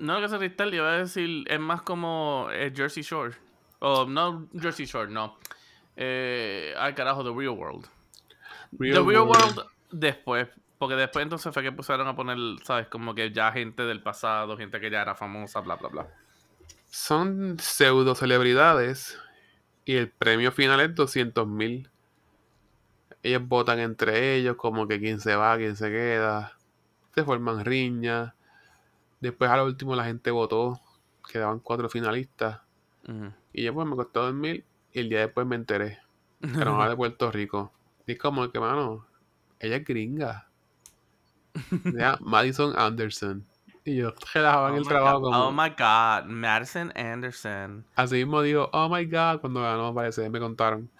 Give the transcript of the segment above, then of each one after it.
No, que se Ristel, iba a decir, es más como eh, Jersey Shore. O no Jersey Shore, no. Eh, al carajo, The Real World. The Real World después, porque después entonces fue que pusieron a poner, ¿sabes? Como que ya gente del pasado, gente que ya era famosa, bla, bla, bla. Son pseudo celebridades y el premio final es 200 mil. Ellos votan entre ellos, como que quién se va, quién se queda. Se forman riñas. Después, al último, la gente votó. Quedaban cuatro finalistas. Y yo, pues, me costó dormir. Y el día después me enteré. Era una de Puerto Rico. Y es como que, mano, ella es gringa. Madison Anderson. Y yo relajaba en Oh el my trabajo God. como... Oh my god, Madison Anderson. Así mismo digo, oh my god, cuando ganó, parece, me contaron.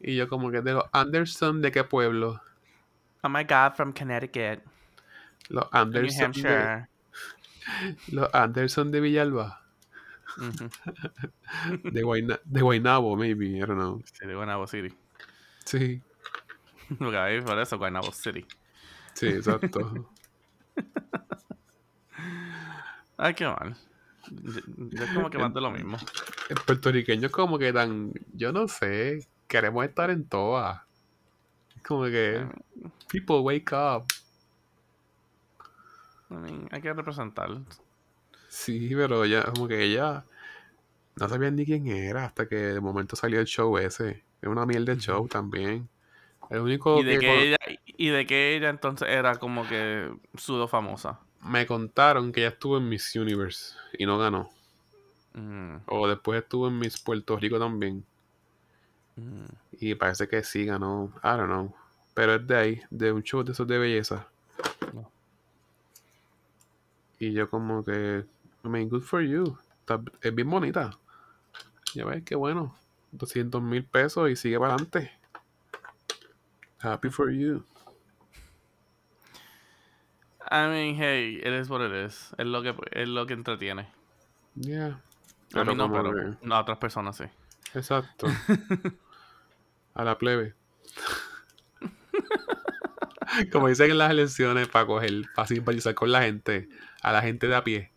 Y yo como que de los Anderson, ¿de qué pueblo? Oh my god, from Connecticut. Los New Anderson de, Hampshire. los Anderson de Villalba. De, Guayna- de Guaynabo, maybe, I don't know. Sí, de Guaynabo City. Sí, ahí por eso Guaynabo City. sí, exacto. Ay, qué mal. Es como que más de lo mismo. El puertorriqueño es como que tan, yo no sé, queremos estar en todas. Es como que, people wake up. I mean, hay que representar. Sí, pero ya, como que ella no sabía ni quién era hasta que de momento salió el show ese. Es una mierda el show también. El único Y de que ella, y de que ella entonces era como que sudo famosa. me contaron que ella estuvo en Miss Universe y no ganó. Mm, O después estuvo en Miss Puerto Rico también. mm. Y parece que sí ganó. I don't know. Pero es de ahí, de un show de esos de belleza. No. Y yo como que, I mean, good for you. Está- es bien bonita. Ya ves, qué bueno. 200 mil pesos y sigue para adelante. Happy for you. I mean, hey, it is what it is. Es lo que, es lo que entretiene. Yeah. A mí no, pero que- a otras personas sí. Exacto. A la plebe. Como dicen en las elecciones, para coger, para simpatizar con la gente, a la gente de a pie,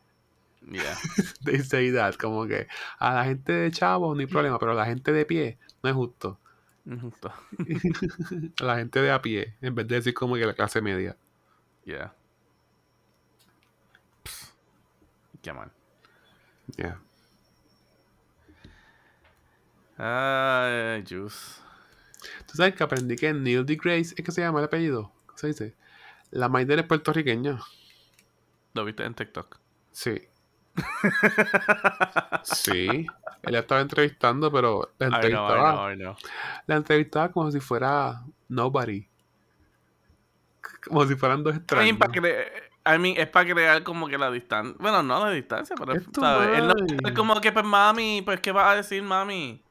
Yeah. de esa edad, como que a la gente de chavo no hay problema, pero a la gente de pie no es justo. Injusto. A la gente de a pie, en vez de decir como que la clase media. Yeah. Pff, Qué mal. Yeah. Ay, Juice. Tú sabes que aprendí que Neil deGrasse es que se llama el apellido. ¿Cómo se dice? La Maider es puertorriqueña. ¿Lo viste en TikTok? Sí. Sí. Él estaba entrevistando, pero la I know, I entrevistaba, know, I know. la entrevistaba como si fuera nobody. Como si fueran dos extraños. I mean, es para crear como que la distancia. Bueno, no la distancia, pero Es tu ¿sabes? Él no- mami. es como que, pues mami, pues ¿qué vas a decir, mami?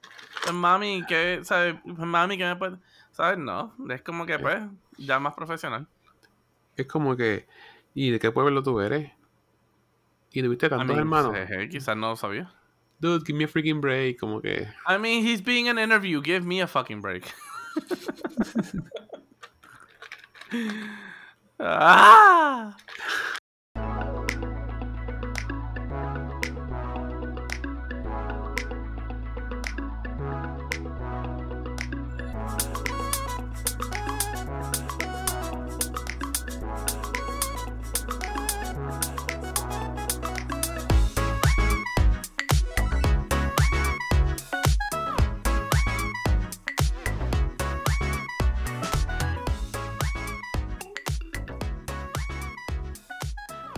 Pues mami, ¿qué, sabes? Pues mami, ¿qué me puede...? ¿Sabes? No, es como que, pues, ya más profesional. Es como que, ¿y de qué pueblo tú eres? ¿Y tuviste I tantos mean, hermanos? eh, quizás no lo sabía. Dude, give me a freaking break. Como que, I mean, he's being an interview. Give me a fucking break. ah!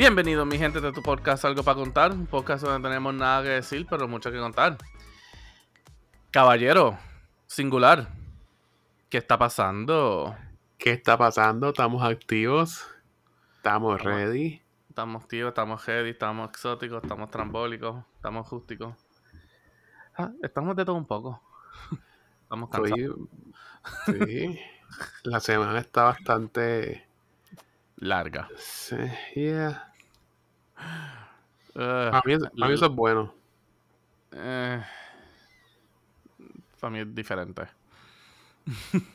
Bienvenido, mi gente, de tu podcast Algo para contar. Un podcast donde tenemos nada que decir, pero mucho que contar. Caballero, singular. ¿Qué está pasando? ¿qué está pasando? ¿Estamos activos? ¿Estamos ready? Estamos tíos, estamos heavy, estamos exóticos, estamos trambólicos, estamos acústicos. Ah, estamos de todo un poco. Estamos cansados. Sí. La semana está bastante... Larga. sí, yeah. Eh, Para mí, para mí eso es bueno. eh, para mí es diferente.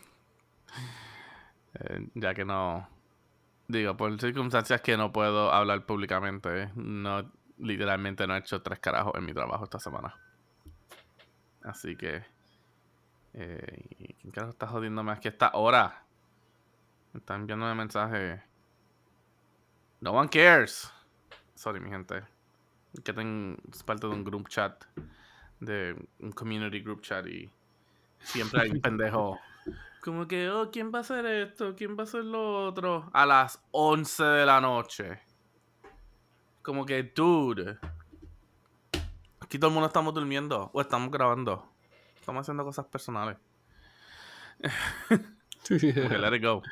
Eh, ya que no. Digo, por circunstancias que no puedo hablar públicamente, no, literalmente no he hecho tres carajos en mi trabajo esta semana. Así que. Eh, ¿Quién carajo está jodiendo más que esta hora? Me están enviando un mensaje. No one cares. Sorry, mi gente. Que tengo parte de un group chat. De un community group chat y siempre hay un pendejo. Como que, oh, ¿quién va a hacer esto? ¿Quién va a hacer lo otro? A las 11 de la noche. Como que, dude. Aquí todo el mundo estamos durmiendo o estamos grabando. Estamos haciendo cosas personales. okay, let it go.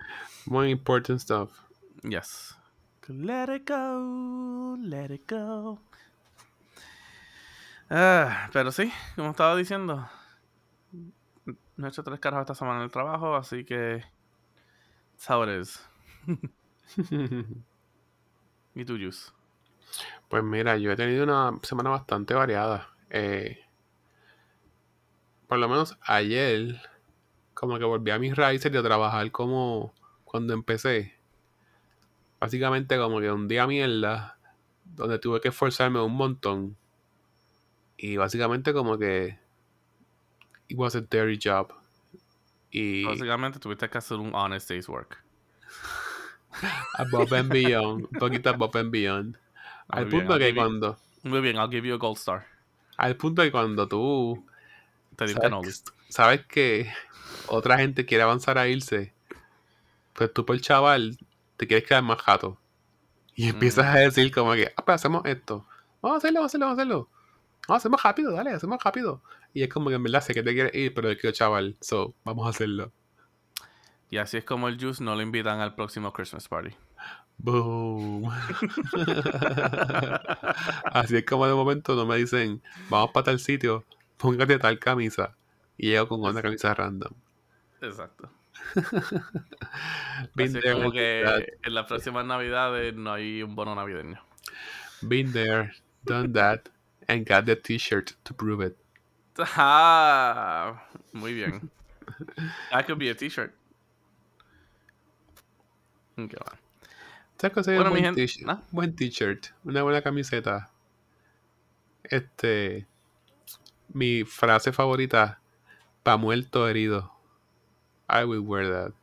More important stuff. Yes. Let it go, let it go. Ah, pero sí, como estaba diciendo, no he hecho tres caras esta semana en el trabajo, así que. That's ¿Y tú, Juice? Pues mira, yo he tenido una semana bastante variada. Eh, por lo menos ayer, como que volví a mis raíces de trabajar como cuando empecé. Básicamente como que un día mierda, donde tuve que esforzarme un montón. Y básicamente como que it was a dirty job. Y básicamente tuviste que hacer un honest day's work. above and beyond, un poquito above and beyond. Al punto que cuando. Muy bien, I'll give you a gold star. Al punto que cuando tú. Te sabes, sabes que otra gente quiere avanzar a irse. Pues tú, por chaval, te quieres quedar más jato. Y empiezas a decir, como que, ah, pues hacemos esto. Vamos a hacerlo, vamos a hacerlo, vamos a hacerlo. Vamos a hacerlo rápido, dale, hacemos rápido. Y es como que en verdad sé que te quieres ir, pero yo quiero chaval. So, vamos a hacerlo. Y así es como el Juice no lo invitan al próximo Christmas party. Boom. Así es como de momento no me dicen, vamos para tal sitio, póngate tal camisa. Y llego con una camisa random. Exacto. Así es como que en las próximas navidades no hay un bono navideño. Been there, done that, and got the t-shirt to prove it. Ah, muy bien. That could be a t-shirt. Okay, bueno, un buen, buen t-shirt, una buena camiseta. Este. Mi frase favorita: Pa' muerto herido. I will wear that.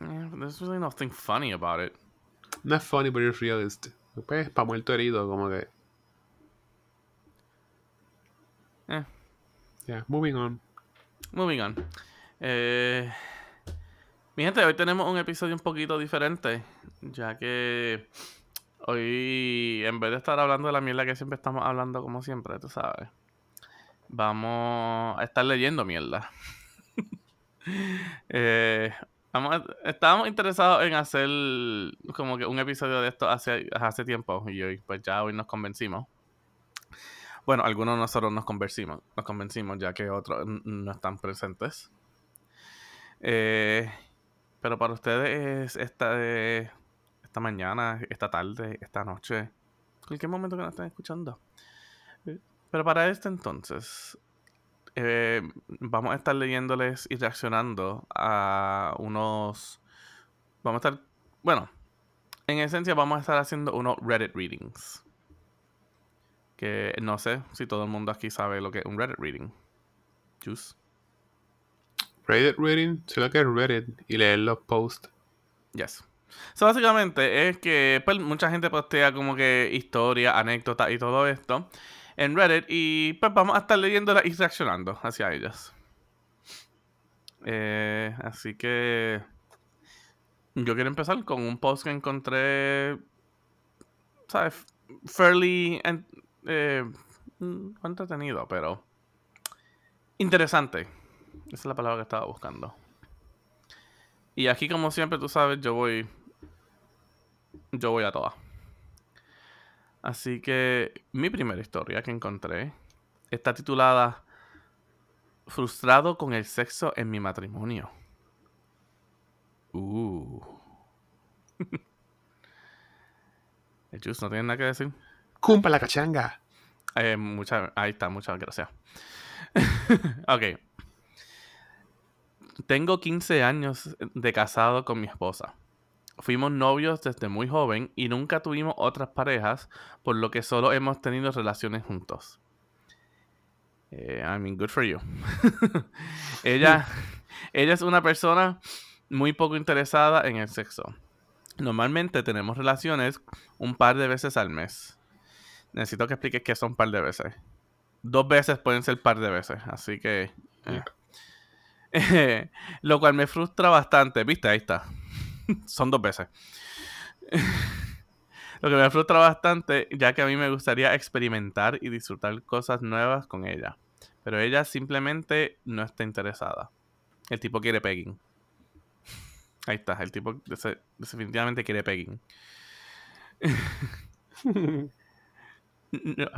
Yeah, there's really nothing funny about it. Not funny, but it's realist. Pues, pa' muerto herido, como que. Yeah. Yeah, moving on. Moving on. Eh. Mi gente, hoy tenemos un episodio un poquito diferente, ya que hoy, en vez de estar hablando de la mierda que siempre estamos hablando, como siempre, tú sabes, vamos a estar leyendo mierda. Eh, estábamos interesados en hacer como que un episodio de esto hace, hace tiempo y hoy, pues ya hoy nos convencimos. Bueno, algunos de nosotros nos convencimos, nos convencimos ya que otros no están presentes. Eh, pero para ustedes esta, esta mañana, esta tarde, esta noche, cualquier momento que nos estén escuchando. Pero para este entonces, eh, vamos a estar leyéndoles y reaccionando a unos... Vamos a estar... Bueno, en esencia vamos a estar haciendo unos Reddit readings. Que no sé si todo el mundo aquí sabe lo que es un Reddit reading. Juice. Reddit reading, solo que es Reddit y leer los posts. Yes. So, básicamente es que pues, mucha gente postea como que historias, anécdotas y todo esto en Reddit y pues vamos a estar leyéndolas y reaccionando hacia ellas. Eh, así que yo quiero empezar con un post que encontré, ¿sabes? Fairly eh, mm, entretenido, pero interesante. Esa es la palabra que estaba buscando. Y aquí, como siempre, tú sabes, yo voy. Yo voy a todas. Así que mi primera historia que encontré está titulada Frustrado con el sexo en mi matrimonio. Uh. el no tiene nada que decir. Cumpa la cachanga. Eh, ahí está, muchas gracias. ok. Tengo 15 años de casado con mi esposa. Fuimos novios desde muy joven y nunca tuvimos otras parejas, por lo que solo hemos tenido relaciones juntos. Eh, I mean, good for you. ella, ella es una persona muy poco interesada en el sexo. Normalmente tenemos relaciones un par de veces al mes. Necesito que expliques qué son un par de veces. Dos veces pueden ser par de veces, así que... Eh. lo cual me frustra bastante. ¿Viste? Ahí está. son dos veces. lo que me frustra bastante, ya que a mí me gustaría experimentar y disfrutar cosas nuevas con ella. Pero ella simplemente no está interesada. El tipo quiere pegging. Ahí está, el tipo definitivamente quiere pegging.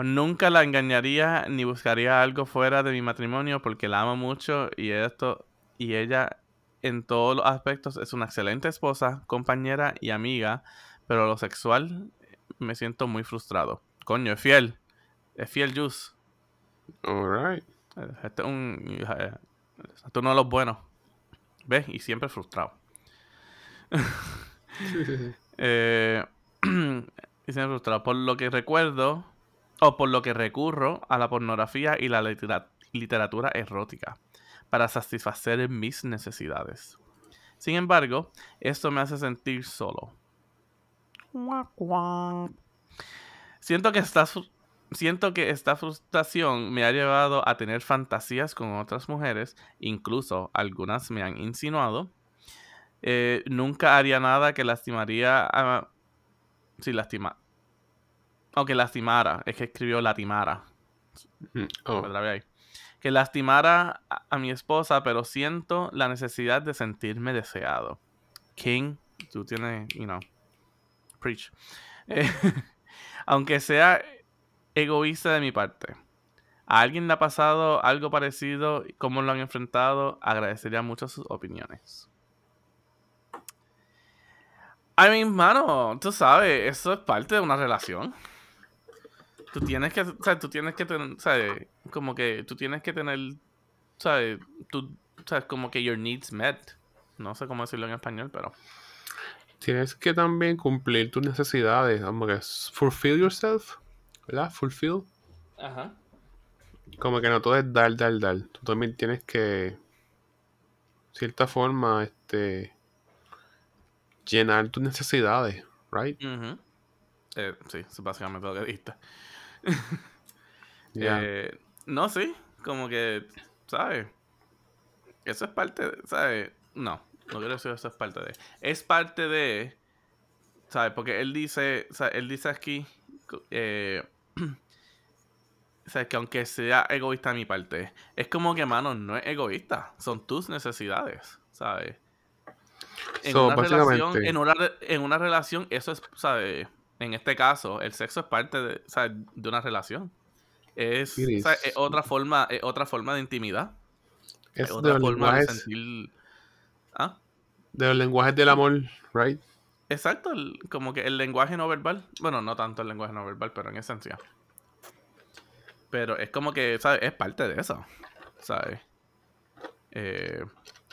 Nunca la engañaría ni buscaría algo fuera de mi matrimonio porque la amo mucho y esto y ella en todos los aspectos es una excelente esposa, compañera y amiga, pero lo sexual me siento muy frustrado. Coño, es fiel. Es fiel Juice. Alright. Este es un. Este es uno de los buenos. ¿Ves? Y siempre frustrado. eh, y siempre frustrado. Por lo que recuerdo, o por lo que recurro a la pornografía y la literatura erótica para satisfacer mis necesidades. Sin embargo, esto me hace sentir solo. Siento que, esta, siento que esta frustración me ha llevado a tener fantasías con otras mujeres, incluso algunas me han insinuado. Eh, nunca haría nada que lastimaría a... Si lastima... Aunque lastimara, es que escribió latimara. Mm, oh. ahí que lastimara a, mi esposa, pero siento la necesidad de sentirme deseado. King, tú tienes, you know, preach. Eh, aunque sea egoísta de mi parte. ¿A alguien le ha pasado algo parecido? ¿Cómo lo han enfrentado? Agradecería mucho sus opiniones. I mean, mano, tú sabes, eso es parte de una relación tú tienes que, o sea, tú tienes que tener, ¿sabes? Como que tú tienes que tener, ¿sabes? Tú, ¿sabes? Como que your needs met. No sé cómo decirlo en español, pero... Tienes que también cumplir tus necesidades, como que fulfill yourself, ¿verdad? Fulfill. Ajá. Como que no todo es dar, dar, dar. Tú también tienes que, cierta forma, este, llenar tus necesidades, right? eh, sí, es básicamente lo que dijiste. Eh, no, sí, como que, ¿sabes? Eso es parte de, ¿sabes? No, no quiero decir eso es parte de. Es parte de, ¿sabes? Porque él dice, él dice aquí, eh, o que aunque sea egoísta mi parte, es como que, mano, no es egoísta, son tus necesidades, ¿sabes? En, una, relación, en, una, en una relación, eso es, ¿sabes? En este caso, el sexo es parte de, de una relación. Es, otra forma, otra forma de intimidad. Es, otra forma de sentir. ¿Ah? De los lenguajes del amor, right? Exacto, como que el lenguaje no verbal. Bueno, no tanto el lenguaje no verbal, pero en esencia. Pero es como que, ¿sabes? Es parte de eso, ¿sabes? Eh,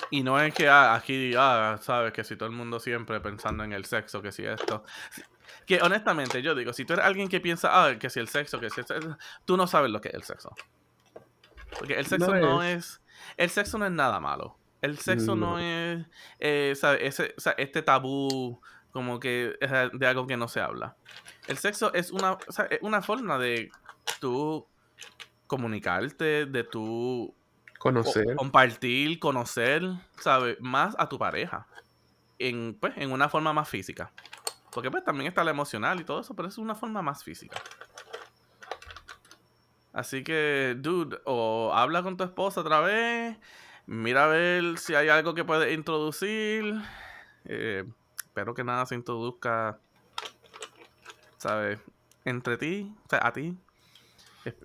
y no es que ah, aquí, ah, sabes, que si todo el mundo siempre pensando en el sexo, que si esto. Que honestamente, yo digo, si tú eres alguien que piensa, ah, que si el sexo, que si el sexo, tú no sabes lo que es el sexo. Porque el sexo no, es. El sexo no es nada malo. El sexo no, es. Eh, Ese, este tabú, como que de algo que no se habla. El sexo es una, es una forma de tú comunicarte, de tú. Conocer. compartir, conocer, ¿sabes? Más a tu pareja. En, pues, en una forma más física. Porque pues también está la emocional y todo eso, pero es una forma más física. Así que, dude, o habla con tu esposa otra vez, mira a ver si hay algo que puedes introducir. Eh, espero que nada se introduzca, ¿sabes? Entre ti, o sea, a ti.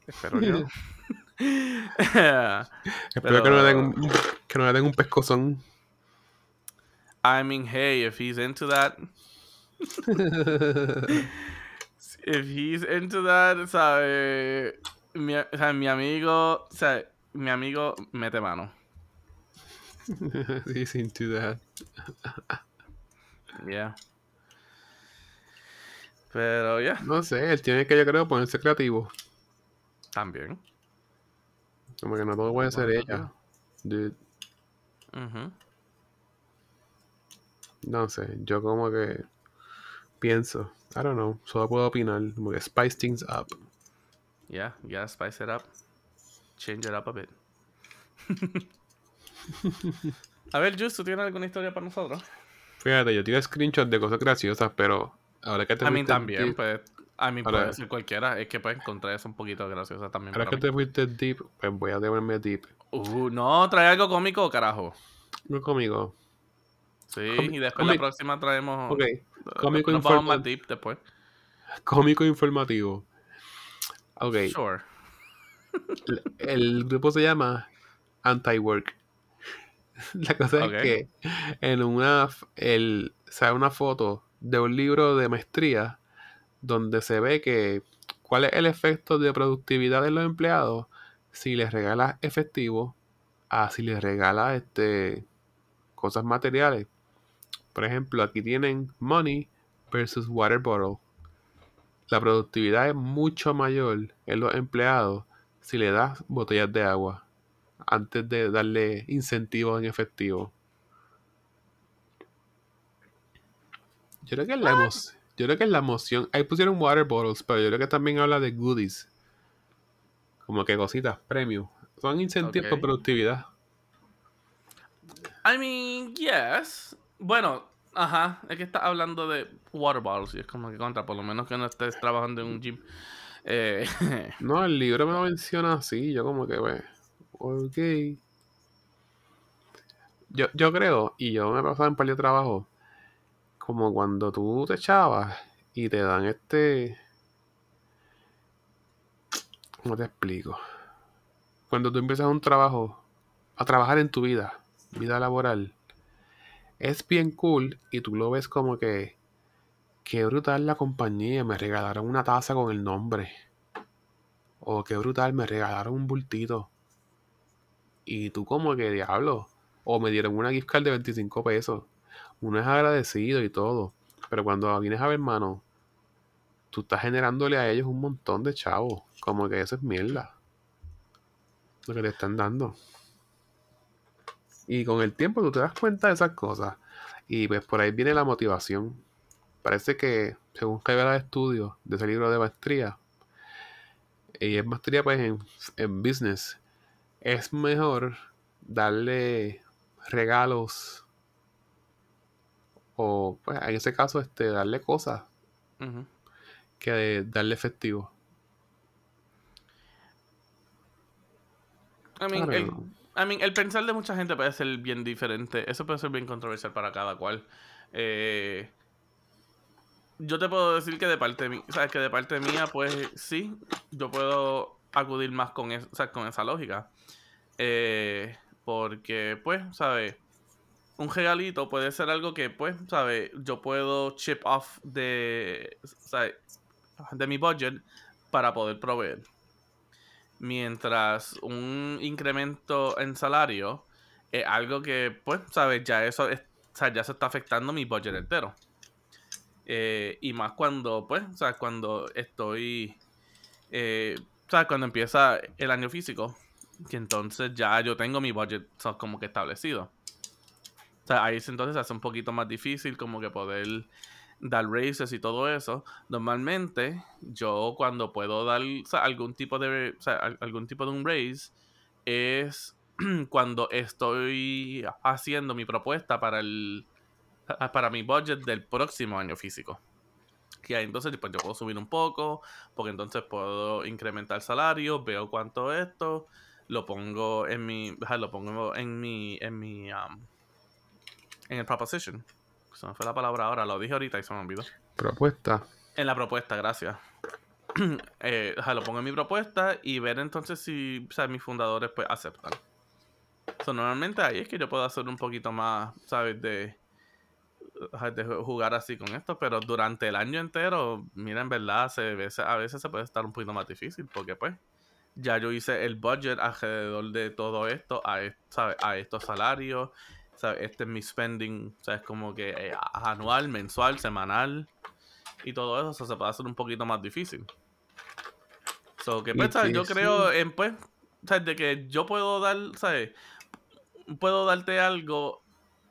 espero yo. espero que no, le den un, que no le den un pescozón. I mean, hey, if he's into that, If he's into that, sabe, mi, o sea, mi amigo, o sea, mi amigo mete mano. he's into that. yeah. Pero ya. No sé, él tiene que, yo creo, ponerse creativo. También. Como que no todo puede ser ella. Dude. No sé, yo como que pienso, I don't know, solo puedo opinar, como que spice things up. Yeah, yeah, spice it up. Change it up a bit. a ver, Juice, ¿tú tienes alguna historia para nosotros? Fíjate, yo tiro screenshots de cosas graciosas, pero ahora que te A mí también, pues. A mí puede ser cualquiera. Es que pues encontrar eso un poquito graciosa también. Ahora que te fuiste deep, pues voy a tenerme deep. Uh, no, trae algo cómico, carajo. Algo cómico. Sí, y después la próxima traemos. Ok. Cómico deep después. Cómico informativo. Ok. Sure. el grupo se llama Anti-Work. La cosa es que en una el, sale una foto de un libro de maestría donde se ve que cuál es el efecto de productividad de los empleados si les regalas efectivo a si les regalas este cosas materiales. Por ejemplo, aquí tienen money versus water bottle. La productividad es mucho mayor en los empleados si le das botellas de agua antes de darle incentivos en efectivo. Yo creo que es la emoción. Yo creo que es la emoción. Ahí pusieron water bottles, pero yo creo que también habla de goodies. Como que cositas, premios. Son incentivos por productividad. I mean, yes. Bueno, ajá. Es que está hablando de water bottles y es como que contra, por lo menos que no estés trabajando en un gym. Eh, no, el libro me lo menciona así. Yo como que, pues, ok. Yo, yo creo, y yo me he pasado en par de trabajo, como cuando tú te echabas y te dan este... ¿Cómo te explico? Cuando tú empiezas un trabajo, a trabajar en tu vida, vida laboral, es bien cool y tú lo ves como que, qué brutal la compañía, me regalaron una taza con el nombre. O qué brutal, me regalaron un bultito. Y tú como que diablo. O me dieron una gift card de 25 pesos. Uno es agradecido y todo. Pero cuando vienes a ver, hermano, tú estás generándole a ellos un montón de chavos. Como que eso es mierda. Lo que te están dando. Y con el tiempo tú te das cuenta de esas cosas. Y pues por ahí viene la motivación. Parece que, según revela el estudio de ese libro de maestría, y es maestría pues en, en business, es mejor darle regalos o pues en ese caso este darle cosas que darle efectivo. I mean, el, I mean, el pensar de mucha gente puede ser bien diferente. Eso puede ser bien controversial para cada cual. Eh, yo te puedo decir que de parte mía, sabes que de parte mía, pues sí, yo puedo acudir más con, con esa lógica. Eh, porque, pues, ¿sabes? Un regalito puede ser algo que, pues, ¿sabes? Yo puedo chip off de, ¿sabes? de mi budget para poder proveer. Mientras un incremento en salario es algo que, pues, ¿sabes? Ya eso ya se está afectando mi budget entero. Eh, y más cuando, pues, ¿sabes? Cuando estoy, eh, ¿sabes? Cuando empieza el año físico, que entonces ya yo tengo mi budget como que establecido. O sea, ahí entonces hace un poquito más difícil como que poder dar raises y todo eso. Normalmente, yo cuando puedo dar algún tipo de algún tipo de un raise es cuando estoy haciendo mi propuesta para el para mi budget del próximo año físico. Que ahí entonces pues, yo puedo subir un poco, porque entonces puedo incrementar el salario, veo cuánto esto, lo pongo en mi, lo pongo en mi, en mi, um, en el proposition. Se me fue la palabra ahora, lo dije ahorita y se me olvidó. Propuesta. En la propuesta, gracias. eh, lo pongo en mi propuesta y ver entonces si o sea, mis fundadores pues aceptan. normalmente ahí es que yo puedo hacer un poquito más, ¿sabes? De, de jugar así con esto, pero durante el año entero, mira, en verdad, se, a veces se puede estar un poquito más difícil porque pues ya yo hice el budget alrededor de todo esto, a, a estos salarios, ¿sabes? este es mi spending, ¿sabes? Como que eh, anual, mensual, semanal. y todo eso, se puede hacer un poquito más difícil. So, que pues, yo creo en pues, ¿sabes? de que yo puedo dar, ¿sabes? Puedo darte algo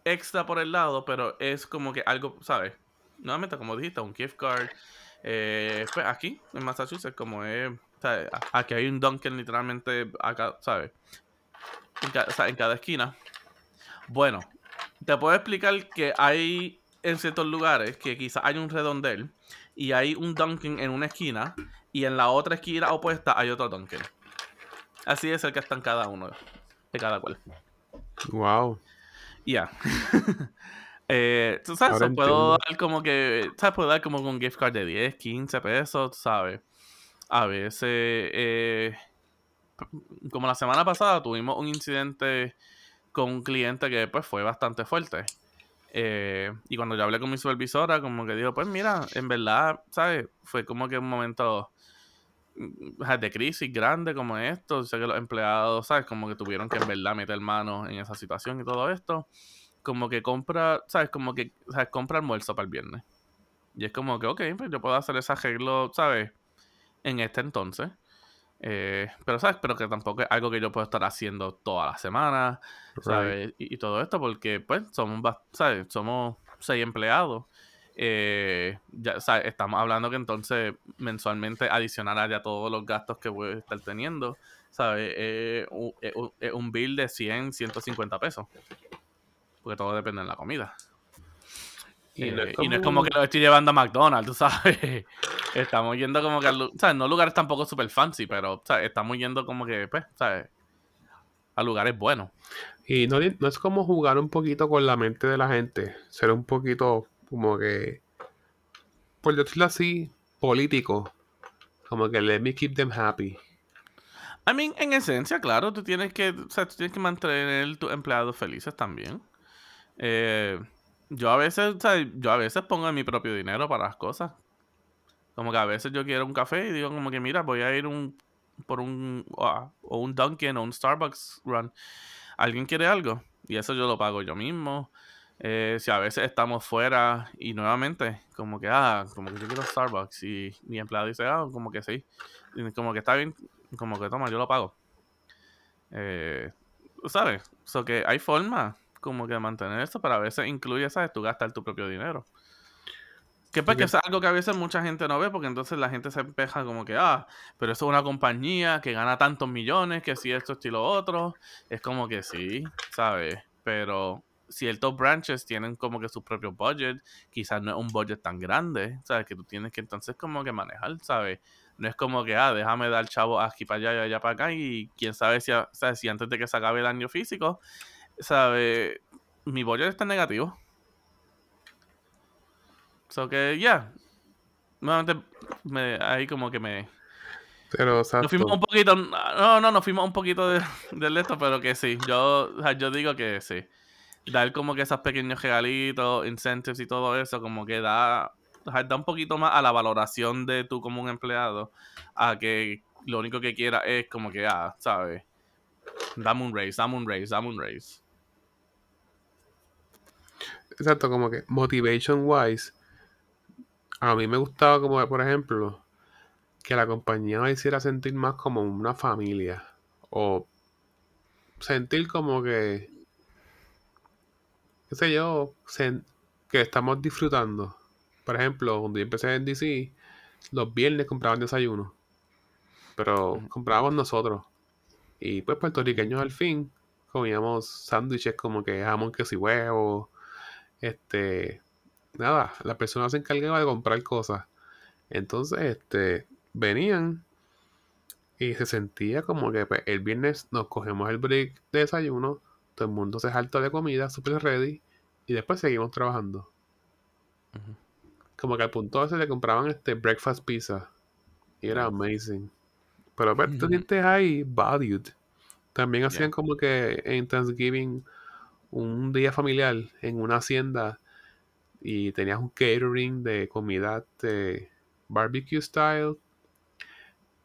extra por el lado, pero es como que algo, ¿sabes? Nuevamente, como dijiste, un gift card. Eh, pues aquí, en Massachusetts, como es, ¿sabes? Aquí hay un Dunkin' literalmente acá, ¿sabes? En, en cada esquina. Bueno, te puedo explicar que hay en ciertos lugares que quizás hay un redondel y hay un Dunkin' en una esquina y en la otra esquina opuesta hay otro Dunkin'. Así es el que están cada uno de cada cual. Wow. Ya. eh, tú sabes, puedo dar como que, ¿sabes? Puedo dar como un gift card de 10, 15 pesos, ¿sabes? A veces, eh, como la semana pasada tuvimos un incidente con un cliente que pues fue bastante fuerte. Eh, y cuando yo hablé con mi supervisora, como que dijo, pues mira, en verdad, ¿sabes? Fue como que un momento mm, de crisis grande como esto. Sé que los empleados, ¿sabes? Como que tuvieron que en verdad meter manos en esa situación y todo esto. Como que compra, ¿sabes? Como que, ¿sabes? Compra almuerzo para el viernes. Y es como que, ok, pues yo puedo hacer ese arreglo, ¿sabes? En este entonces. Eh, pero, ¿sabes? Pero que tampoco es algo que yo puedo estar haciendo toda la semana, ¿sabes? Y, todo esto porque, pues, somos, ¿sabes? Somos seis empleados. Eh, ya, ¿sabes? Estamos hablando que entonces mensualmente adicional a ya todos los gastos que voy a estar teniendo, ¿sabes? Es un bill de 100, 150 pesos. Porque todo depende de la comida. Y, no es como que lo estoy llevando a McDonald's, tú sabes. Estamos yendo como que a, ¿sabes? No lugares tampoco super fancy, pero ¿sabes? estamos yendo como que, pues, ¿sabes? A lugares buenos. Y no, no es como jugar un poquito con la mente de la gente. Ser un poquito como que, por decirlo así, político. Como que let me keep them happy. I mean, en esencia, claro, tú tienes que, o sea, tú tienes que mantener tus empleados felices también. Eh, yo a veces, Yo a veces pongo mi propio dinero para las cosas. Como que a veces yo quiero un café y digo como que mira, voy a ir un por un o un Dunkin' o un Starbucks run. ¿Alguien quiere algo? Y eso yo lo pago yo mismo. Eh, si a veces estamos fuera y nuevamente, como que, ah, como que yo quiero Starbucks y mi empleado dice, ah, como que sí, como que está bien, como que toma, yo lo pago. Eh, ¿Sabes? O que hay forma como que mantener eso, pero a veces incluye, ¿sabes? Tú gastar tu propio dinero. Que pues que es algo que a veces mucha gente no ve, porque entonces la gente se empeja como que, ah, pero eso es una compañía que gana tantos millones, que si esto, esto y lo otro. Es como que sí, ¿sabes? Pero top branches tienen como que su propio budget, quizás no es un budget tan grande, ¿sabes? Que tú tienes que entonces como que manejar, ¿sabes? No es como que, ah, déjame dar chavo aquí para allá y allá para acá y quién sabe si, ¿sabes? si antes de que se acabe el año físico ¿sabe? Mi budget está negativo. So que, ya. Nuevamente, me, ahí como que me. Pero, exacto. Nos fuimos un poquito. No, no, nos fuimos un poquito de, del esto, pero que sí. Yo, yo digo que sí. Dar como que esos pequeños regalitos, incentives y todo eso, como que da. Da un poquito más a la valoración de tú como un empleado. A que lo único que quiera es como que, ah, ¿sabes? Dame un raise, dame un raise, dame un raise exacto, como que motivation wise, a mí me gustaba como, por ejemplo, que la compañía me hiciera sentir más como una familia. O sentir como que, qué sé yo, que estamos disfrutando. Por ejemplo, cuando yo empecé en DC, los viernes compraban desayuno. Pero comprábamos nosotros. Y pues puertorriqueños al fin comíamos sándwiches como que jamón, queso y huevo este, nada, la persona se encargaba de comprar cosas. Entonces, este, venían y se sentía como que pues, el viernes nos cogemos el break de desayuno, todo el mundo se salta de comida, super ready, y después seguimos trabajando. Como que al punto ese le compraban este breakfast pizza. Y era amazing. Pero pues, tú sientes ahí valued. También hacían como que en Thanksgiving un día familiar en una hacienda y tenías un catering de comida de barbecue style.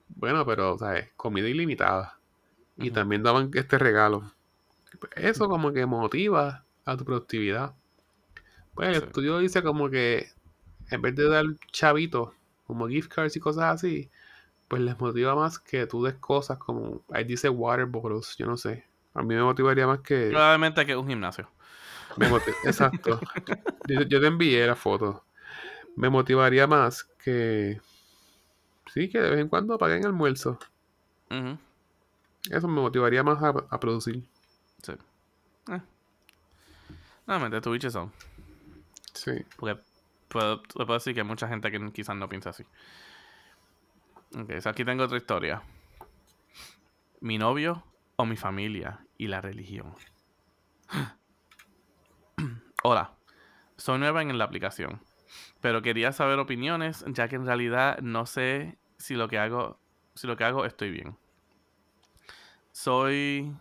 Bueno, pero, ¿sabes? Comida ilimitada. Y también daban este regalo. Eso como que motiva a tu productividad. Pues el estudio dice como que en vez de dar chavitos, como gift cards y cosas así, pues les motiva más que tú des cosas como, ahí dice water bottles, yo no sé. A mí me motivaría más que... Probablemente que un gimnasio. Exacto. yo, te envié la foto. Me motivaría más que... Sí, que de vez en cuando paguen almuerzo. Eso me motivaría más a, producir. Sí. Eh. No, tu bicho son. Sí. Porque puedo, puedo decir que hay mucha gente que quizás no piensa así. Ok, aquí tengo otra historia. Mi novio o mi familia y la religión. Hola, soy nueva en la aplicación, pero quería saber opiniones ya que en realidad no sé si lo que hago, si lo que hago estoy bien. Soy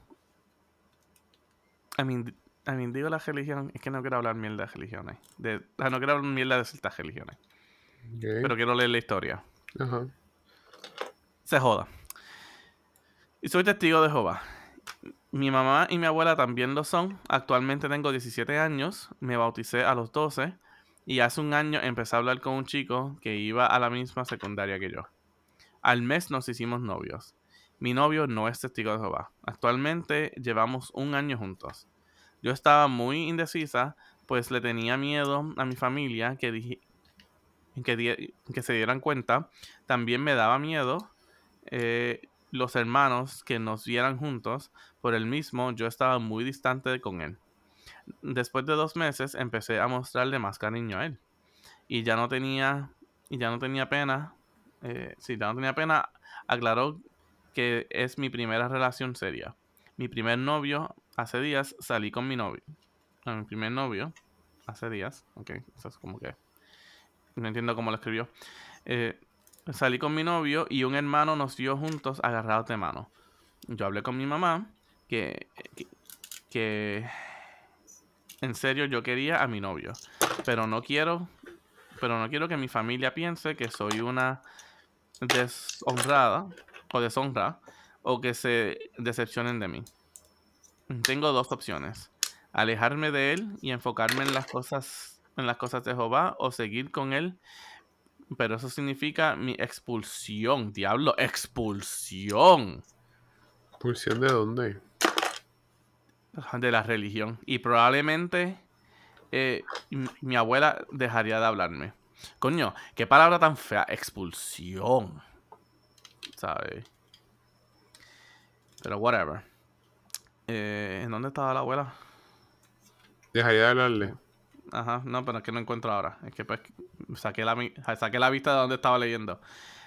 I mean, I mean, digo la religión, es que no quiero hablar mierda de religiones. De, no quiero hablar mierda de ciertas religiones. Pero quiero leer la historia. Se joda. Y soy testigo de Jehová. Mi mamá y mi abuela también lo son. Actualmente tengo 17 años. Me bauticé a los 12. Y hace un año empecé a hablar con un chico que iba a la misma secundaria que yo. Al mes nos hicimos novios. Mi novio no es testigo de Jehová. Actualmente llevamos un año juntos. Yo estaba muy indecisa, pues le tenía miedo a mi familia que, que, que se dieran cuenta. También me daba miedo eh, los hermanos que nos vieran juntos, por el mismo yo estaba muy distante con él. Después de dos meses empecé a mostrarle más cariño a él. Y ya no tenía, y ya no tenía pena, eh, si ya no tenía pena, aclaró que es mi primera relación seria. Mi primer novio, hace días salí con mi novio. mi primer novio, hace días, ok, eso es como que, no entiendo cómo lo escribió. Eh, salí con mi novio y un hermano nos vio juntos agarrados de mano. Yo hablé con mi mamá que, que, en serio yo quería a mi novio, pero no quiero pero no quiero que mi familia piense que soy una deshonrada o deshonra o que se decepcionen de mí. Tengo dos opciones: alejarme de él y enfocarme en las cosas en las cosas de Jehová o seguir con él pero eso significa mi expulsión. Diablo, expulsión. ¿Expulsión de dónde? De la religión. Y probablemente eh, mi, abuela dejaría de hablarme. Coño, qué palabra tan fea. Expulsión. ¿Sabes? Pero whatever. Eh, ¿En dónde estaba la abuela? Dejaría de hablarle. Ajá, no, pero es que no encuentro ahora. Es que pues saqué la, saqué la vista de donde estaba leyendo.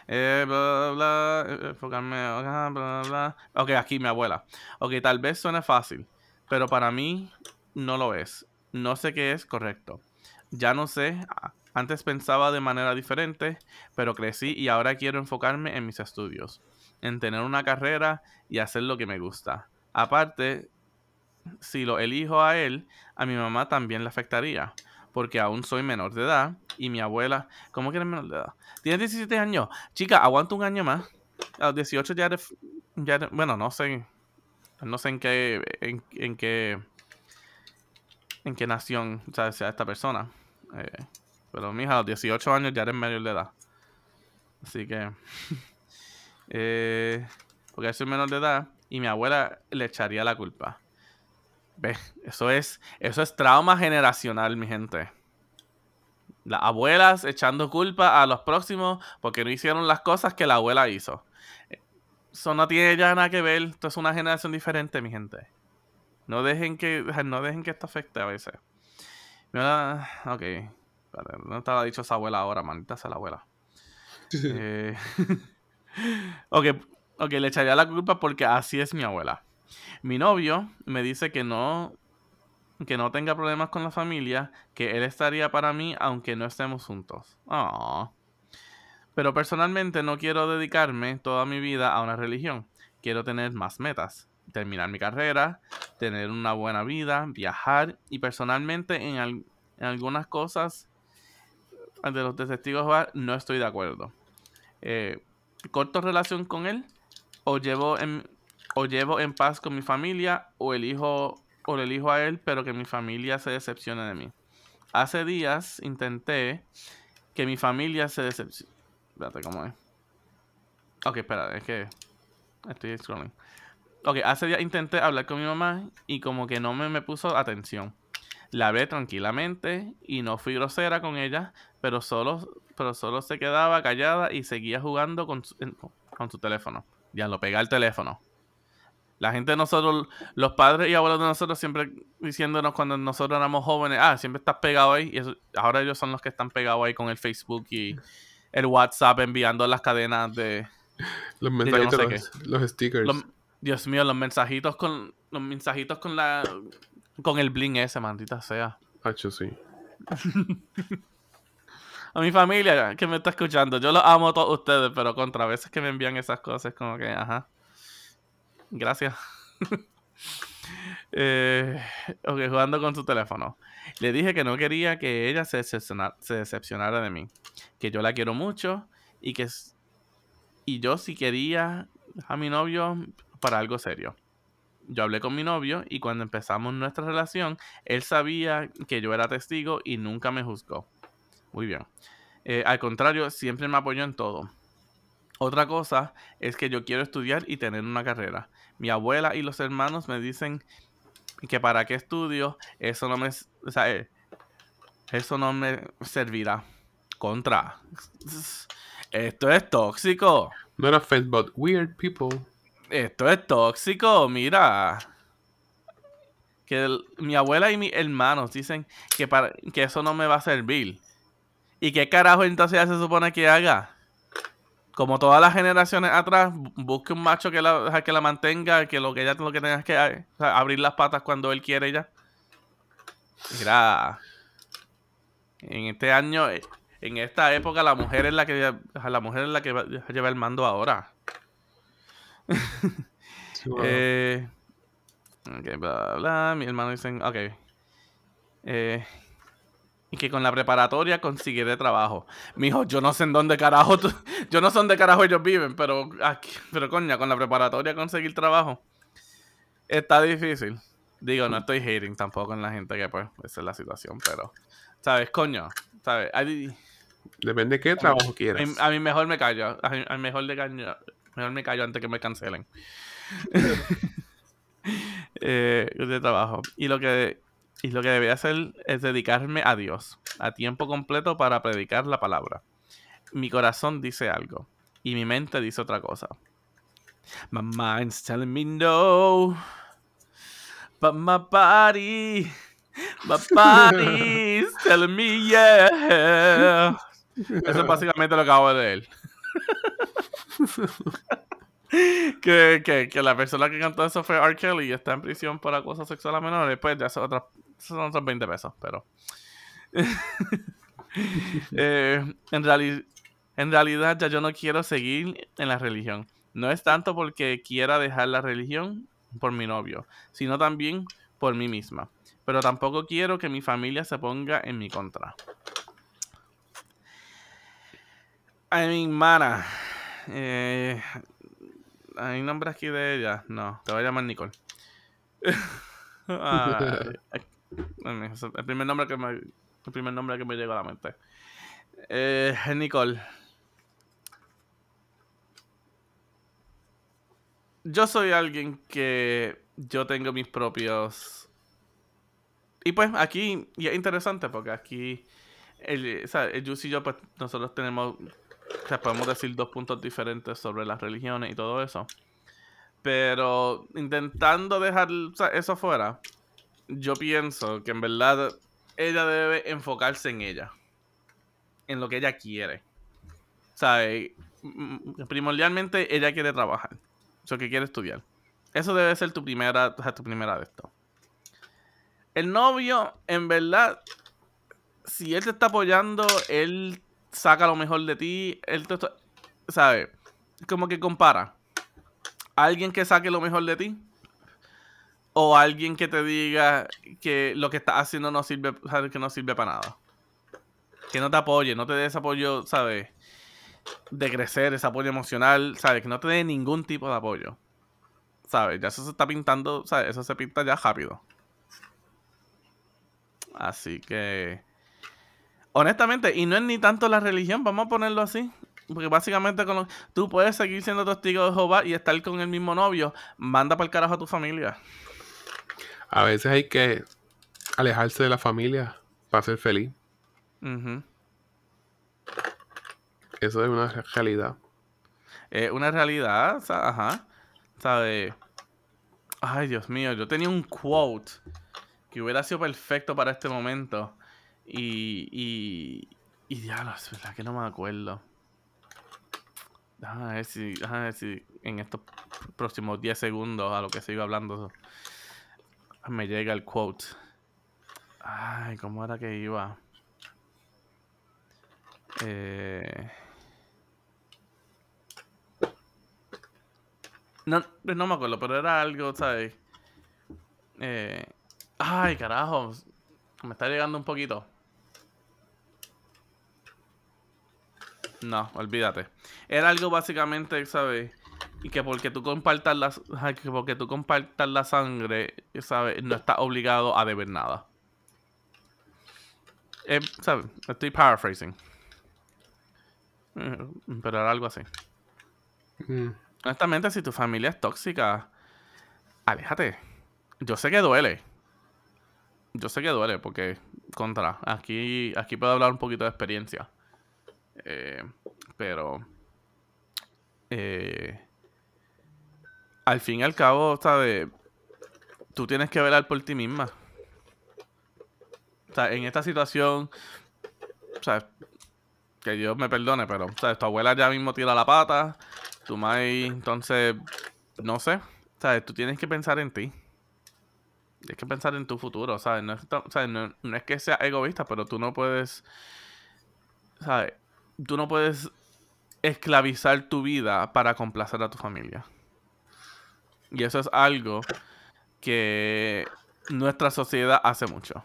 Eh, bla, bla, eh, enfocarme, bla, bla, bla. Ok, aquí mi abuela. Ok, tal vez suene fácil, pero para mí no lo es. No sé qué es correcto. Ya no sé. Antes pensaba de manera diferente, pero crecí y ahora quiero enfocarme en mis estudios, en tener una carrera y hacer lo que me gusta. Aparte, si lo elijo a él, a mi mamá también le afectaría, porque aún soy menor de edad y mi abuela, ¿cómo que eres menor de edad? Tienes 17 años, chica, aguanta un año más. A los 18 ya eres, ya bueno, no sé, no sé en qué, en, en qué, en qué nación o sea, sea esta persona. Eh, pero mija, a los 18 años ya eres menor de edad. Así que, eh, porque soy menor de edad y mi abuela le echaría la culpa. Ve, eso es, eso es trauma generacional, mi gente. Las abuelas echando culpa a los próximos porque no hicieron las cosas que la abuela hizo. Eso no tiene ya nada que ver. Esto es una generación diferente, mi gente. No dejen que, no dejen que esto afecte a veces. Mira, ok. No estaba dicho esa abuela ahora, manita sea la abuela. eh, ok, ok, le echaría la culpa porque así es mi abuela. Mi novio me dice que no que no tenga problemas con la familia, que él estaría para mí aunque no estemos juntos. Pero personalmente no quiero dedicarme toda mi vida a una religión. Quiero tener más metas. Terminar mi carrera, tener una buena vida, viajar y personalmente en, algunas cosas de los testigos no estoy de acuerdo. Eh, ¿Corto relación con él? ¿O llevo en, o llevo en paz con mi familia o elijo o le elijo a él, pero que mi familia se decepcione de mí. Hace días intenté que mi familia se decepciona. Espérate, ¿cómo es? Ok, espera, es que estoy scrolling. Ok, hace días intenté hablar con mi mamá y como que no me, me puso atención. La hablé tranquilamente y no fui grosera con ella, pero solo, pero solo se quedaba callada y seguía jugando con su, con su teléfono. Ya lo pega el teléfono. La gente de nosotros, los padres y abuelos de nosotros siempre diciéndonos cuando nosotros éramos jóvenes, ah, siempre estás pegado ahí. Y ahora ellos son los que están pegados ahí con el Facebook y el WhatsApp enviando las cadenas de... Los mensajitos, los, stickers. Dios mío, los mensajitos con los mensajitos con la con el bling ese, maldita sea. Hacho, sí. a mi familia que me está escuchando, yo los amo a todos ustedes, pero contra veces que me envían esas cosas, como que, ajá. Gracias. eh, ok, jugando con su teléfono. Le dije que no quería que ella se decepcionara, de mí. Que yo la quiero mucho y que. Y yo sí quería a mi novio para algo serio yo hablé con mi novio y cuando empezamos nuestra relación, él sabía que yo era testigo y nunca me juzgó. Muy bien. Eh, al contrario, siempre me apoyó en todo. Otra cosa es que yo quiero estudiar y tener una carrera. Mi abuela y los hermanos me dicen que para qué estudio, eso no me, o sea, eh, eso no me servirá. Contra. Esto es tóxico. Not offense, but weird people. Esto es tóxico, mira. Que mi abuela y mis hermanos dicen que, para, que eso no me va a servir. ¿Y qué carajo entonces ya se supone que haga? Como todas las generaciones atrás, busque un macho que la, que la mantenga, que lo que ella lo que tenga es que abrir las patas cuando él quiere ya. Mira, en este año, en esta época, la mujer es la que la mujer es la que lleva el mando ahora. Eh, ok, bla, bla, Mi hermano dice, ok. Eh, y que con la preparatoria conseguiré trabajo. Mijo, yo no sé en dónde carajo yo no sé dónde carajo ellos viven, pero aquí, pero coña, con la preparatoria conseguir trabajo está difícil. Digo, no estoy hating tampoco en la gente que pues esa es la situación, pero sabes, coño, sabes, depende de qué trabajo quieras. A mí mejor me callo, a mí mejor callo, Mejor me callo antes que me cancelen. eh, de trabajo. Y lo que y lo que debería hacer es dedicarme a Dios a tiempo completo para predicar la palabra. Mi corazón dice algo y mi mente dice otra cosa. My mind's telling me no, but my body, my body's telling me yeah. Eso es básicamente lo que acabo de leer. que, que, la persona que cantó eso fue R. Kelly y está en prisión por acoso sexual a menores. Pues ya son, son otros 20 pesos, pero. Eh, en, en realidad, ya yo no quiero seguir en la religión. No es tanto porque quiera dejar la religión por mi novio, sino también por mí misma. Pero tampoco quiero que mi familia se ponga en mi contra. I mean, mana. Eh, ¿Hay nombre aquí de ella? No, te voy a llamar Nicole. el primer nombre que me, el primer nombre que me llegó a la mente. Eh, Nicole. Yo soy alguien que yo tengo mis propios. Y pues aquí, y es interesante porque aquí, el, o sea, el Juicy y yo, pues nosotros tenemos o sea, podemos decir dos puntos diferentes sobre las religiones y todo eso. Pero intentando dejar eso fuera, yo pienso que en verdad ella debe enfocarse en ella. En lo que ella quiere. O sea, eh, primordialmente ella quiere trabajar. O sea, que quiere estudiar. Eso debe ser tu primera, tu primera de esto. El novio, en verdad, si él te está apoyando, él saca lo mejor de ti. Él te, ¿Sabes? Como que compara. Alguien que saque lo mejor de ti. O alguien que te diga que lo que estás haciendo no sirve, que no sirve para nada. Que no te apoye, no te dé ese apoyo, ¿sabes? De crecer, ese apoyo emocional, ¿sabes? Que no te dé ningún tipo de apoyo. ¿Sabes? Ya eso se está pintando, ¿sabes? Eso se pinta ya rápido. Así que honestamente, y no es ni tanto la religión, vamos a ponerlo así. Porque básicamente con tú puedes seguir siendo testigo de Jehová y estar con el mismo novio. Manda para el carajo a tu familia. A veces hay que alejarse de la familia para ser feliz. Eso es una realidad. Es una realidad, ajá. ¿Sabes? Ay, Dios mío, yo tenía un quote que hubiera sido perfecto para este momento. Y. Y. Y diablo, es verdad que no me acuerdo. Déjame ver si, déjame ver si en estos próximos 10 segundos a lo que sigo hablando me llega el quote. Ay, ¿cómo era que iba? Eh... No, no me acuerdo, pero era algo, ¿sabes? Eh... Ay, carajo. Me está llegando un poquito. No, olvídate. Era algo básicamente, ¿sabes? Y que porque tú compartas la, que porque tú compartas la sangre, ¿sabes? No estás obligado a deber nada. Eh, ¿Sabes? Estoy paraphrasing. Eh, pero era algo así. Mm. Honestamente, si tu familia es tóxica, aléjate. Yo sé que duele. Yo sé que duele porque, contra, aquí, aquí puedo hablar un poquito de experiencia. Eh, pero eh, al fin y al cabo, ¿sabes? Tú tienes que velar por ti misma. O sea, en esta situación, sea, Que Dios me perdone, pero, ¿sabes? Tu abuela ya mismo tira la pata. Tu madre, entonces, no sé. ¿Sabes? Tú tienes que pensar en ti. Tienes que pensar en tu futuro, ¿sabes? No es, no, no es que sea egoísta, pero tú no puedes, ¿sabes? tú no puedes esclavizar tu vida para complacer a tu familia. Y eso es algo que nuestra sociedad hace mucho.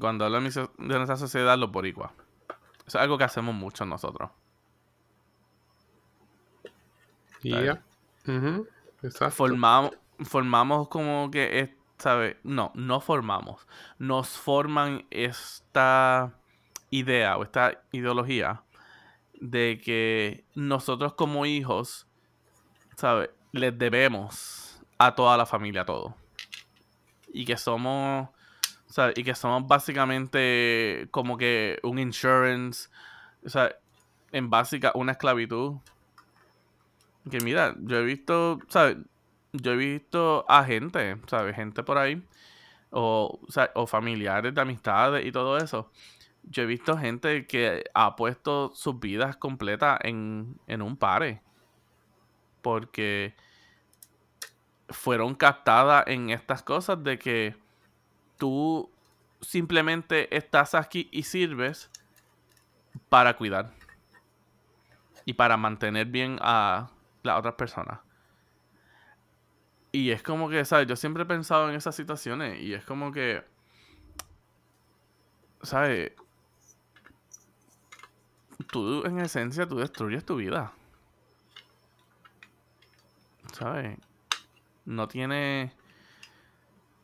Cuando hablo de nuestra sociedad, los boricuas. Eso es algo que hacemos mucho nosotros. Ya. Formamos, formamos como que, ¿sabes? No, no formamos. Nos forman esta idea o esta ideología de que nosotros como hijos, ¿sabes? Les debemos a toda la familia todo. Y que somos, ¿sabes? Y que somos básicamente como que un insurance, o sea, en básica una esclavitud. Que mira, yo he visto, ¿sabes? Yo he visto a gente, ¿sabes? Gente por ahí, o, o familiares de amistades y todo eso yo he visto gente que ha puesto sus vidas completas en, un pare. Porque fueron captadas en estas cosas de que tú simplemente estás aquí y sirves para cuidar y para mantener bien a las otras personas. Y es como que, ¿sabes? Yo siempre he pensado en esas situaciones y es como que, ¿sabes? tú en esencia tú destruyes tu vida. ¿Sabes? No tiene...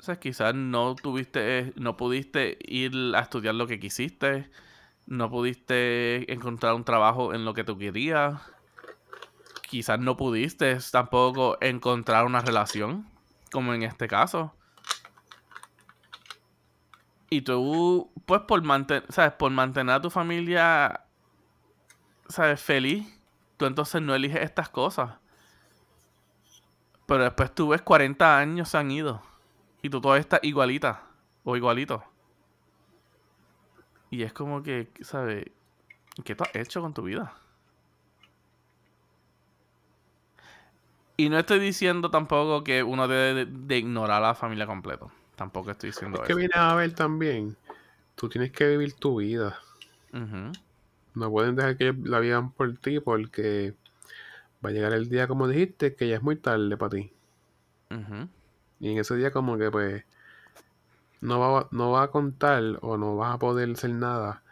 O quizás no tuviste, no pudiste ir a estudiar lo que quisiste, no pudiste encontrar un trabajo en lo que tú querías, quizás no pudiste tampoco encontrar una relación, como en este caso. Y tú, pues por, mantener, ¿sabes? por mantener a tu familia ¿sabes? Feliz, tú entonces no eliges estas cosas. Pero después tú ves 40 años se han ido. Y tú todavía estás igualita. O igualito. Y es como que, ¿sabes? ¿Qué tú has hecho con tu vida? Y no estoy diciendo tampoco que uno debe de, ignorar a la familia completo. Tampoco estoy diciendo es que viene a ver también. Tú tienes que vivir tu vida. No pueden dejar que la vivan por ti porque va a llegar el día, como dijiste, que ya es muy tarde para ti. Y en ese día como que pues no va, no va a contar o no vas a poder hacer nada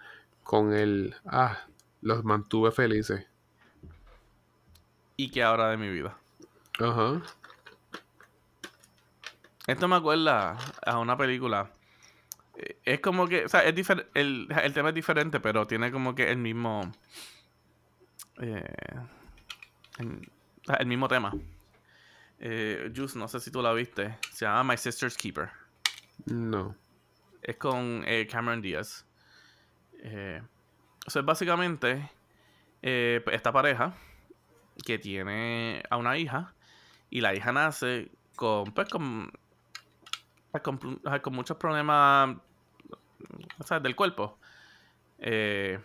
con el, ah, los mantuve felices. ¿Y qué ahora de mi vida? Ajá. Esto me acuerda a una película es como que, o sea, es el, el tema es diferente, pero tiene como que el mismo... Eh, el, mismo tema. Eh, Juice, no sé si tú la viste. Se llama My Sister's Keeper. No. Es con eh, Cameron Díaz. Eh, o sea, básicamente eh, esta pareja que tiene a una hija y la hija nace con, pues, con, pues, con, muchos problemas del cuerpo. Eh,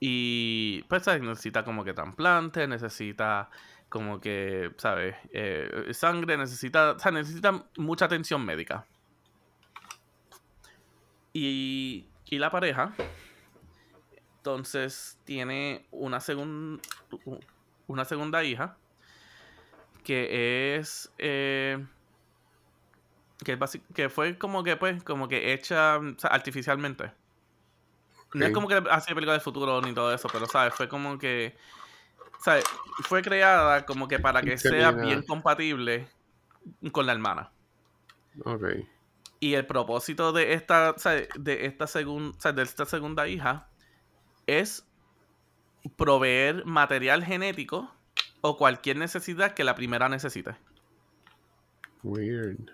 y pues necesita como que trasplante, necesita como que, ¿sabes? Eh, sangre, necesita, o sea, necesita mucha atención médica. Y, y la pareja, entonces tiene una, segunda una segunda hija que es... Eh, que, que fue como que, pues, como que hecha artificialmente. No es como que hace película de futuro ni todo eso, pero, ¿sabes? Fue como que. ¿Sabes? Fue creada como que para que sea bien compatible con la hermana. Ok. Y el propósito de esta, de esta, segunda de esta segunda hija es proveer material genético o cualquier necesidad que la primera necesite. Weird.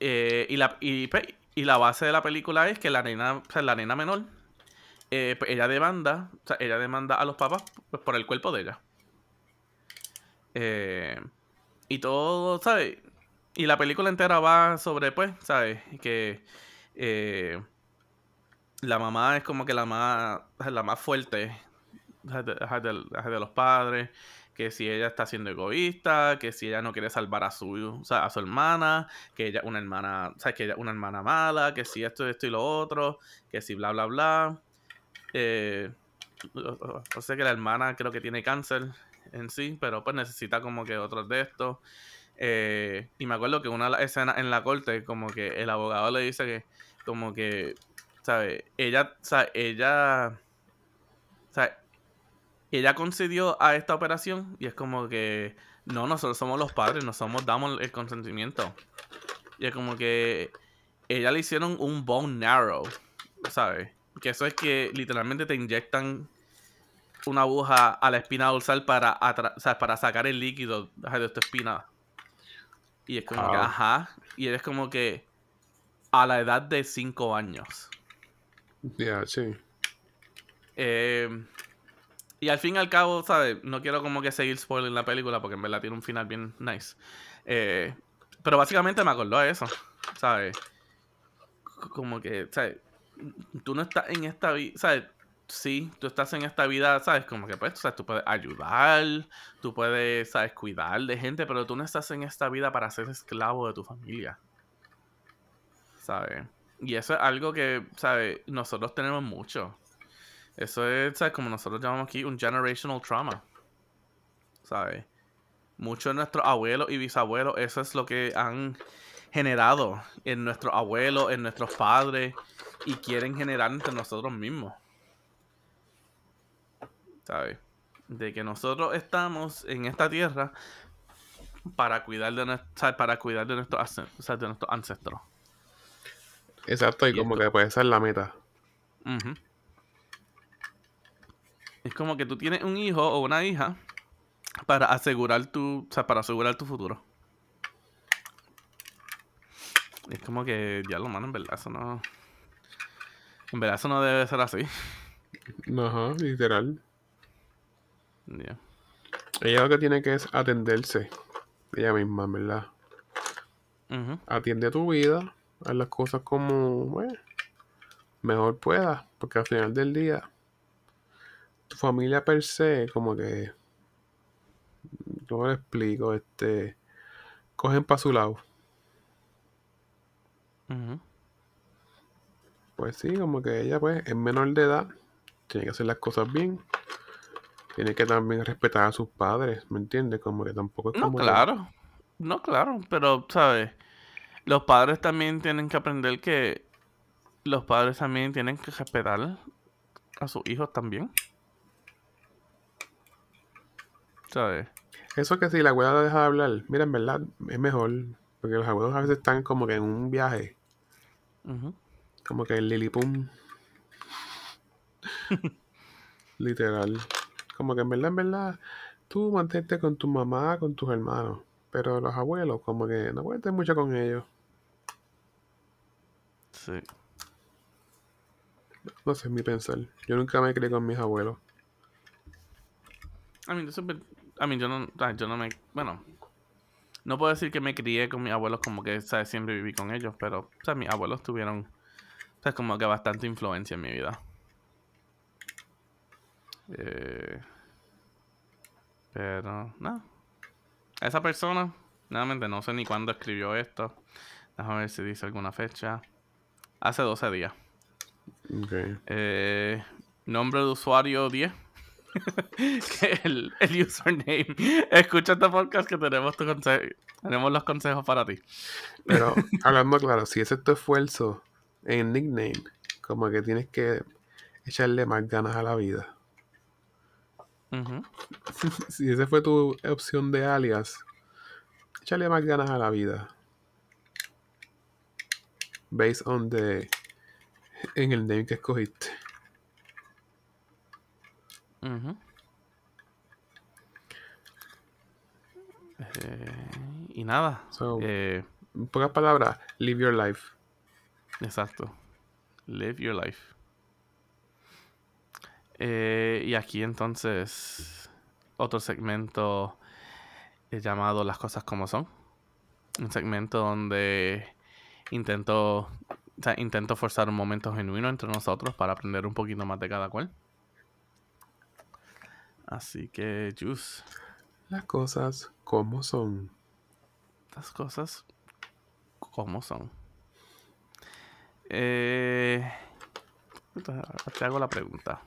Eh, y, la, y, pues, y, la base de la película es que la nena, o sea, la nena menor eh, pues ella demanda, o sea, ella demanda a los papás pues, por el cuerpo de ella. Eh, y todo, ¿sabes? Y la película entera va sobre, pues, ¿sabes? Que eh, la mamá es como que la más, la más fuerte de, los padres. Que si ella está siendo egoísta, que si ella no quiere salvar a su, o sea, a su hermana, que ella una hermana, ¿sabes? Que ella una hermana mala, que si esto, esto y lo otro, que si bla, bla, bla. Eh, o sea que la hermana creo que tiene cáncer en sí, pero pues necesita como que otros de estos. Eh, y me acuerdo que una escena en la corte, como que el abogado le dice que, como que, ¿sabes? Ella, sea, ella, sea, ella concedió a esta operación y es como que, no, nosotros somos los padres, no somos, damos el consentimiento. Y es como que ella le hicieron un bone narrow, ¿sabes? Que eso es que literalmente te inyectan una aguja a la espina dorsal para, para sacar el líquido de tu espina. Y es como que, ajá. Y eres como que a la edad de 5 años. Ya, sí. Eh, y al fin y al cabo, ¿sabes? No quiero como que seguir spoiling la película porque en verdad tiene un final bien nice. Eh, pero básicamente me acordó de eso, ¿sabes? Como que, ¿sabes? Tú no estás en esta vida, ¿sabes? Sí, tú estás en esta vida, ¿sabes? Como que pues, ¿sabes? Tú puedes ayudar, tú puedes, ¿sabes? Cuidar de gente, pero tú no estás en esta vida para ser esclavo de tu familia. ¿Sabes? Y eso es algo que, ¿sabes? Nosotros tenemos mucho. Eso es, ¿sabes? Como nosotros llamamos aquí un generational trauma. ¿Sabes? Muchos de nuestros abuelos y bisabuelos, eso es lo que han generado en nuestros abuelos, en nuestros padres y quieren generar entre nosotros mismos. ¿Sabes? De que nosotros estamos en esta tierra para cuidar de, para cuidar de, nuestros, de nuestros ancestros. Exacto, y, como que puede ser la meta. Es como que tú tienes un hijo o una hija para asegurar tu, para asegurar tu futuro. Es como que, ya lo mano, en verdad, eso no. En verdad, eso no debe ser así. Ajá, literal. Ella lo que tiene que es atenderse. Ella misma, verdad. Atiende tu vida, haz las cosas como bueno, mejor pueda, porque al final del día, tu familia per se, como que, ¿cómo le explico? Este, cogen para su lado. Pues sí, como que ella pues es menor de edad, tiene que hacer las cosas bien, tiene que también respetar a sus padres, ¿me entiendes? Como que tampoco es como... No, claro, no, claro, pero, ¿sabes? Los padres también tienen que aprender que los padres también tienen que respetar a sus hijos también. ¿Sabes? Eso que si la abuela la deja de hablar, mira, en verdad es mejor, porque los abuelos a veces están como que en un viaje Como que el Lilipum. Literal. Como que en verdad, en verdad, tú mantente con tu mamá, con tus hermanos. Pero los abuelos, como que no puedes mucho con ellos. Sí. No sé, es mi pensar. Yo nunca me crié con mis abuelos. A mí, a mí yo no, yo no me, bueno, no puedo decir que me crié con mis abuelos como que, ¿sabes? Siempre viví con ellos, pero, o sea, mis abuelos tuvieron, ¿sabes? Como que bastante influencia en mi vida. Eh, pero, no. Esa persona, nuevamente, no sé ni cuándo escribió esto. Déjame ver si dice alguna fecha. Hace 12 días. Okay. Eh, nombre de usuario 10. el, el, username. Escucha este podcast que tenemos tu tenemos los consejos para ti. Pero hablando claro, si ese es tu esfuerzo en nickname, como que tienes que echarle más ganas a la vida. si esa fue tu opción de alias, échale más ganas a la vida. Based on the en el name que escogiste. Eh, y nada. Eh, en pocas palabras, live your life. Exacto. Live your life. Eh, y aquí entonces otro segmento llamado Las cosas como son. Un segmento donde intento, intento forzar un momento genuino entre nosotros para aprender un poquito más de cada cual. Así que, Juice. Las cosas como son. Las cosas como son. Eh, te hago la pregunta.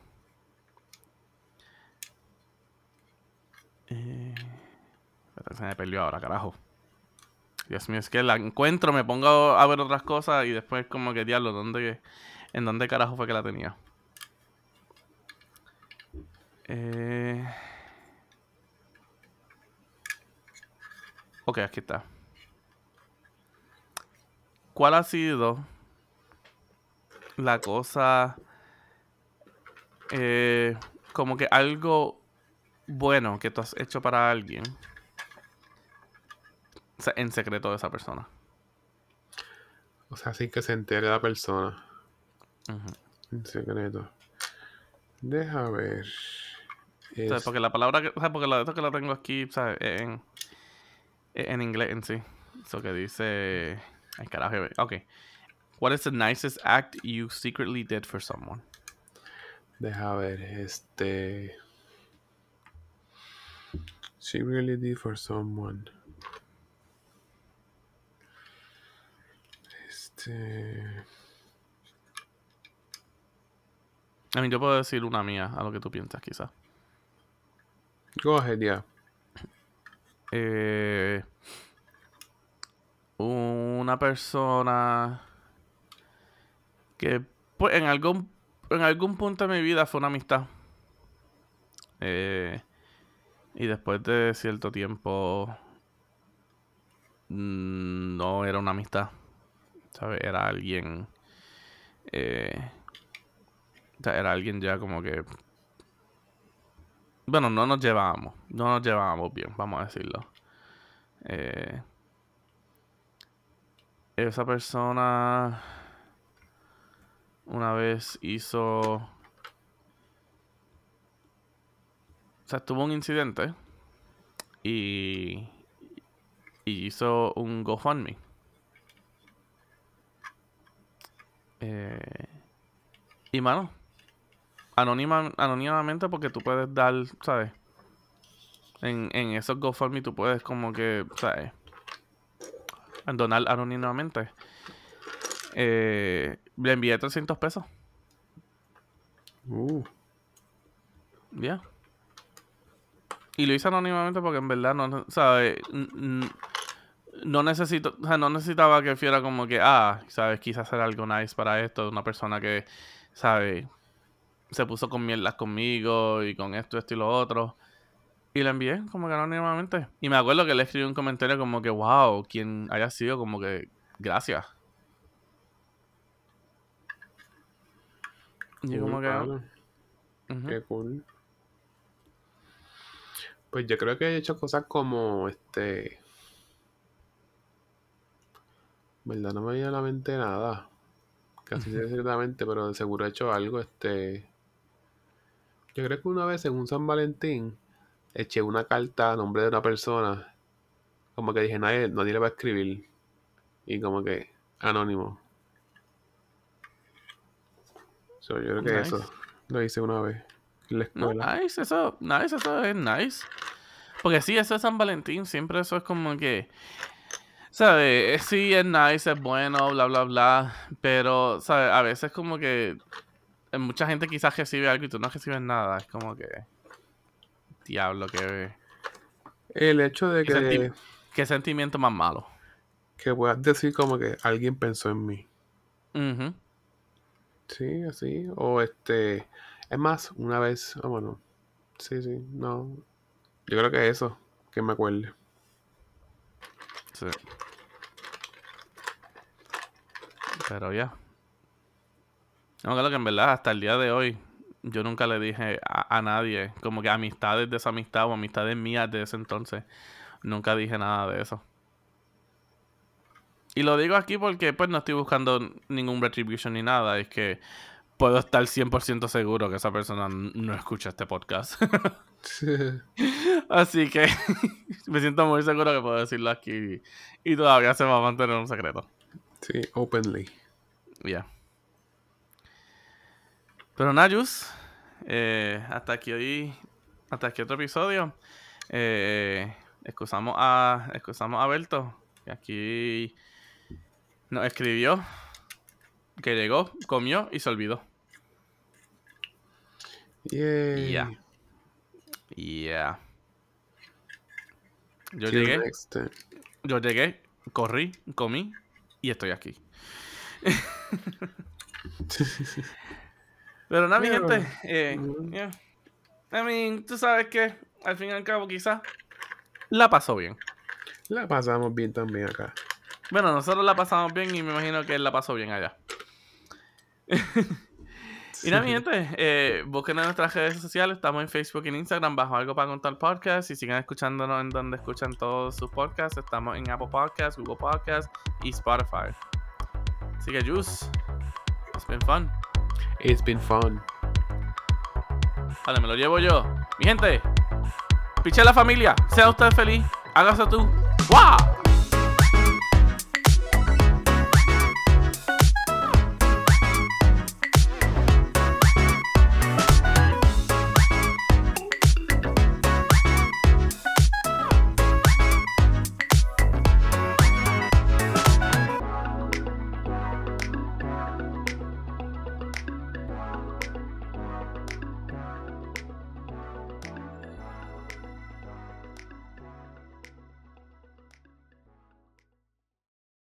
Eh, se me perdió ahora, carajo. Dios mío, es que la encuentro, me pongo a ver otras cosas y después como que diablo, ¿dónde, ¿en dónde carajo fue que la tenía? Eh... Ok, aquí está. ¿Cuál ha sido la cosa eh, como que algo bueno que tú has hecho para alguien en secreto de esa persona? O sea, sin que se entere la persona. En secreto. Deja ver. porque la palabra que, porque la de esto que la tengo aquí, ¿sabes? En, en inglés en sí. Eso que dice. Ay, carajo. Ok. What is the nicest act you secretly did for someone? Deja ver, este. She really did for someone. Este. A mí yo puedo decir una mía a lo que tú piensas, quizás. Go ahead, yeah. Eh, una persona que pues en algún en algún punto de mi vida fue una amistad eh, y después de cierto tiempo mm, no era una amistad ¿sabes? era alguien eh, era alguien ya como que bueno, no nos llevábamos. No nos llevábamos bien, vamos a decirlo. Eh, esa persona una vez hizo... O sea, tuvo un incidente y, y hizo un GoFundMe. Eh, y mano, anónima, anónimamente porque tú puedes dar, ¿sabes? En, en esos GoFundMe tú puedes como que, ¿sabes? Donar anónimamente. Eh, le envié 300 pesos. Uh. Ya. Y lo hice anónimamente porque en verdad no, ¿sabes? No necesito, o sea, no necesitaba que fuera como que, ah, ¿sabes? Quise hacer algo nice para esto, una persona que, ¿sabes? se puso con mierdas conmigo y con esto, esto y lo otro. Y la envié como que anónimamente. Y me acuerdo que le escribí un comentario como que, wow, quien haya sido como que, gracias. Y como que... Qué cool. Pues yo creo que he hecho cosas como este. ¿Verdad? No me viene a la mente nada. Casi ciertamente, pero de seguro he hecho algo. Este. Yo creo que una vez en un San Valentín eché una carta a nombre de una persona. Como que dije, nadie, nadie le va a escribir. Y como que anónimo. So, yo creo que Nice. eso lo hice una vez en la escuela. nice, eso, nice, eso es nice. Porque sí, eso es San Valentín, siempre eso es como que, ¿sabes? Sí, es nice, es bueno, bla, bla, bla, pero, ¿sabes? A veces como que eh, mucha gente quizás recibe algo y tú no recibes nada, es como que, diablo, qué, El hecho de qué, que, senti- qué sentimiento más malo. que puedas decir como que alguien pensó en mí. Ujú. Sí, así. O este. Es más, una vez. Ah, bueno. Sí, sí. No. Yo creo que eso. Que me acuerde. Sí. Pero ya. No, claro que en verdad, hasta el día de hoy, yo nunca le dije a, a nadie, como que amistades de esa amistad o amistades mías de ese entonces, nunca dije nada de eso. Y lo digo aquí porque pues no estoy buscando ningún retribution ni nada, es que puedo estar 100% seguro que esa persona no escucha este podcast. Así que me siento muy seguro que puedo decirlo aquí y todavía se va a mantener un secreto. sí, openly. Ya. Pero Nayus, eh, hasta aquí hoy, hasta aquí otro episodio. Eh, excusamos a, excusamos a Berto, que aquí nos escribió, que llegó, comió y se olvidó. Ya. Yeah. Yo Till llegué, time. yo llegué, corrí, comí y estoy aquí. Pero nada, mi gente. Eh, yeah. I mean, tú sabes que al fin y al cabo, quizás la pasó bien. La pasamos bien también acá. Bueno, nosotros la pasamos bien y me imagino que él la pasó bien allá. Y nada, mi gente, eh, busquen en nuestras redes sociales. Estamos en Facebook y en Instagram bajo Algo para Contar Podcast. Y sigan escuchándonos en donde escuchan todos sus podcasts. Estamos en Apple Podcasts, Google Podcasts y Spotify. Así que, Juice, it's been fun. It's been fun. Vale, me lo llevo yo. Mi gente, piche la familia. Sea usted feliz. Hágase tú. ¡Wow!